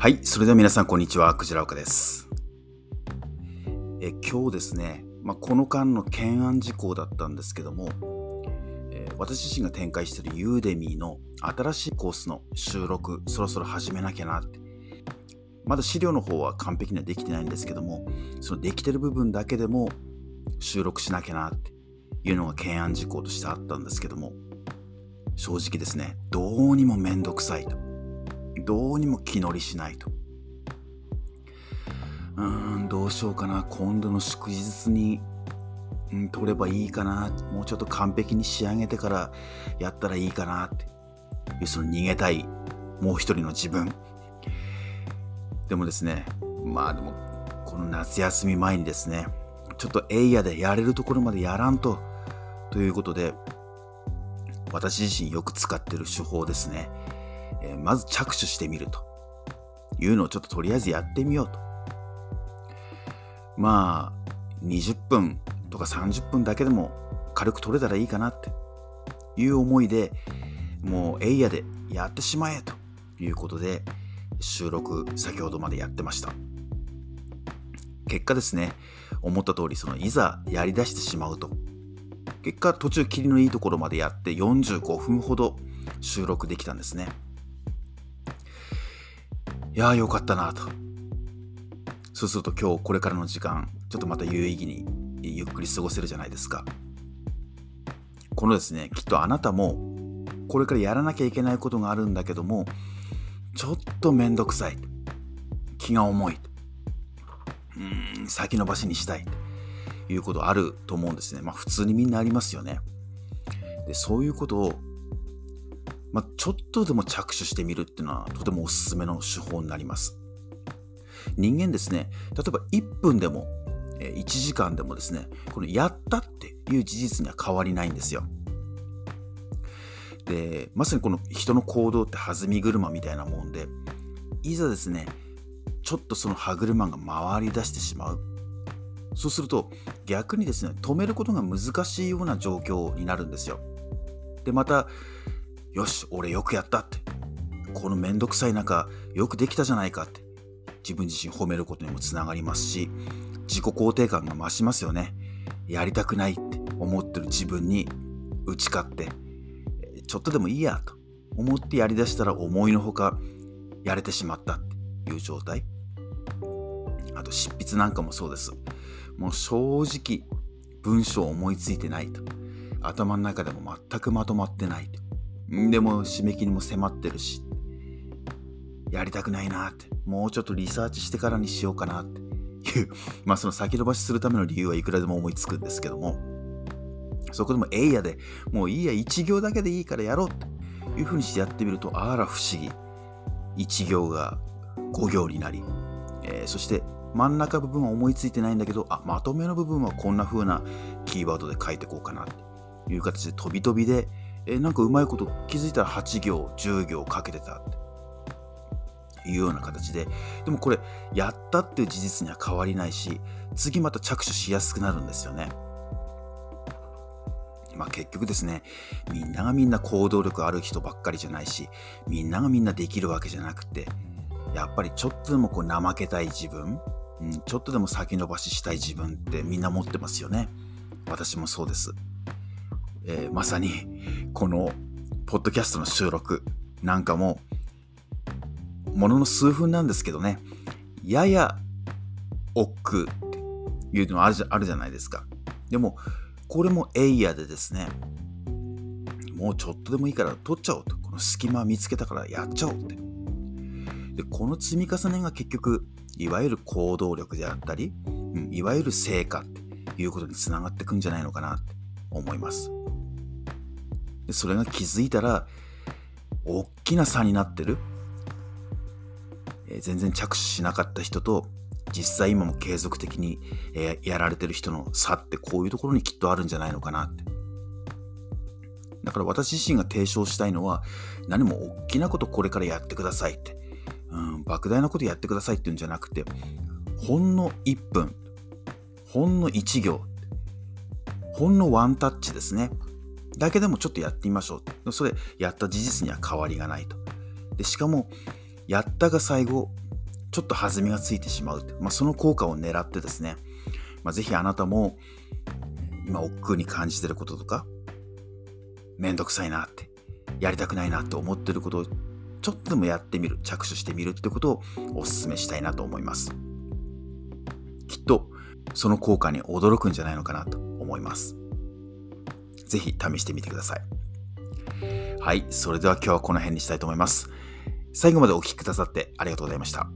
はい、それでは皆さんこんにちは、クジラ岡です。え今日ですね、まあ、この間の懸案事項だったんですけども、えー、私自身が展開しているユーデミーの新しいコースの収録、そろそろ始めなきゃなって。まだ資料の方は完璧にはできてないんですけども、そのできてる部分だけでも収録しなきゃなっていうのが懸案事項としてあったんですけども、正直ですね、どうにもめんどくさいと。どうにも気乗りしないと。うーん、どうしようかな。今度の祝日に、うん、取ればいいかな。もうちょっと完璧に仕上げてからやったらいいかなっていう、その逃げたい、もう一人の自分。でもですね、まあでも、この夏休み前にですね、ちょっとエイヤでやれるところまでやらんと、ということで、私自身よく使ってる手法ですね。えー、まず着手してみるというのをちょっととりあえずやってみようと。まあ、20分とか30分だけでも軽く取れたらいいかなっていう思いでもうエイヤでやってしまえということで収録先ほどまでやってました。結果ですね、思った通りそのいざやりだしてしまうと結果途中切りのいいところまでやって45分ほど収録できたんですね。いやーよかったなと。そうすると今日これからの時間、ちょっとまた有意義にゆっくり過ごせるじゃないですか。このですね、きっとあなたもこれからやらなきゃいけないことがあるんだけども、ちょっとめんどくさい。気が重い。うん、先延ばしにしたい。ということあると思うんですね。まあ普通にみんなありますよね。でそういうことをまあ、ちょっとでも着手してみるっていうのはとてもおすすめの手法になります。人間ですね、例えば1分でも1時間でもですね、このやったっていう事実には変わりないんですよ。で、まさにこの人の行動って弾み車みたいなもんで、いざですね、ちょっとその歯車が回り出してしまう。そうすると逆にですね、止めることが難しいような状況になるんですよ。で、また、よし、俺よくやったって。このめんどくさい中、よくできたじゃないかって。自分自身褒めることにもつながりますし、自己肯定感が増しますよね。やりたくないって思ってる自分に打ち勝って、ちょっとでもいいやと思ってやりだしたら思いのほかやれてしまったっていう状態。あと執筆なんかもそうです。もう正直文章を思いついてないと。頭の中でも全くまとまってないと。でも締め切りも迫ってるし、やりたくないなって、もうちょっとリサーチしてからにしようかなって。いう、まあその先延ばしするための理由はいくらでも思いつくんですけども、そこでもえいやで、もういいや、1行だけでいいからやろうというふうにしてやってみると、あら不思議。1行が5行になり、えー、そして真ん中部分は思いついてないんだけど、あ、まとめの部分はこんな風なキーワードで書いてこうかなという形で飛び飛びで、えなんかうまいこと気づいたら8行10行かけてたっていうような形ででもこれやったっていう事実には変わりないし次また着手しやすくなるんですよね。まあ結局ですねみんながみんな行動力ある人ばっかりじゃないしみんながみんなできるわけじゃなくてやっぱりちょっとでもこう怠けたい自分、うん、ちょっとでも先延ばししたい自分ってみんな持ってますよね。私もそうです。えー、まさにこのポッドキャストの収録なんかもものの数分なんですけどね。やや億っていうのああるじゃないですか。でもこれもエイヤでですねもうちょっとでもいいから取っちゃおうと。この隙間見つけたからやっちゃおうって。でこの積み重ねが結局いわゆる行動力であったり、うん、いわゆる成果っていうことにつながってくんじゃないのかなって思います。それが気づいたら大きな差になってる、え、全然着手しなかった人と実際今も継続的に、え、やられてる人の差ってこういうところにきっとあるんじゃないのかなって。だから私自身が提唱したいのは何も大きなことこれからやってくださいって、うん、莫大なことやってくださいっていうんじゃなくてほんの1分ほんの1行ほんのワンタッチですね。だけでもちょっとやってみましょう。それ、やった事実には変わりがないと。でしかも、やったが最後、ちょっと弾みがついてしまう。まあ、その効果を狙ってですね、まあ、ぜひあなたも今億劫に感じてることとか、めんどくさいなって、やりたくないなって思ってることをちょっとでもやってみる、着手してみるってことをお勧めしたいなと思います。きっとその効果に驚くんじゃないのかなと思います。ぜひ試してみてください。はい、それでは今日はこの辺にしたいと思います。最後までお聴きくださってありがとうございました。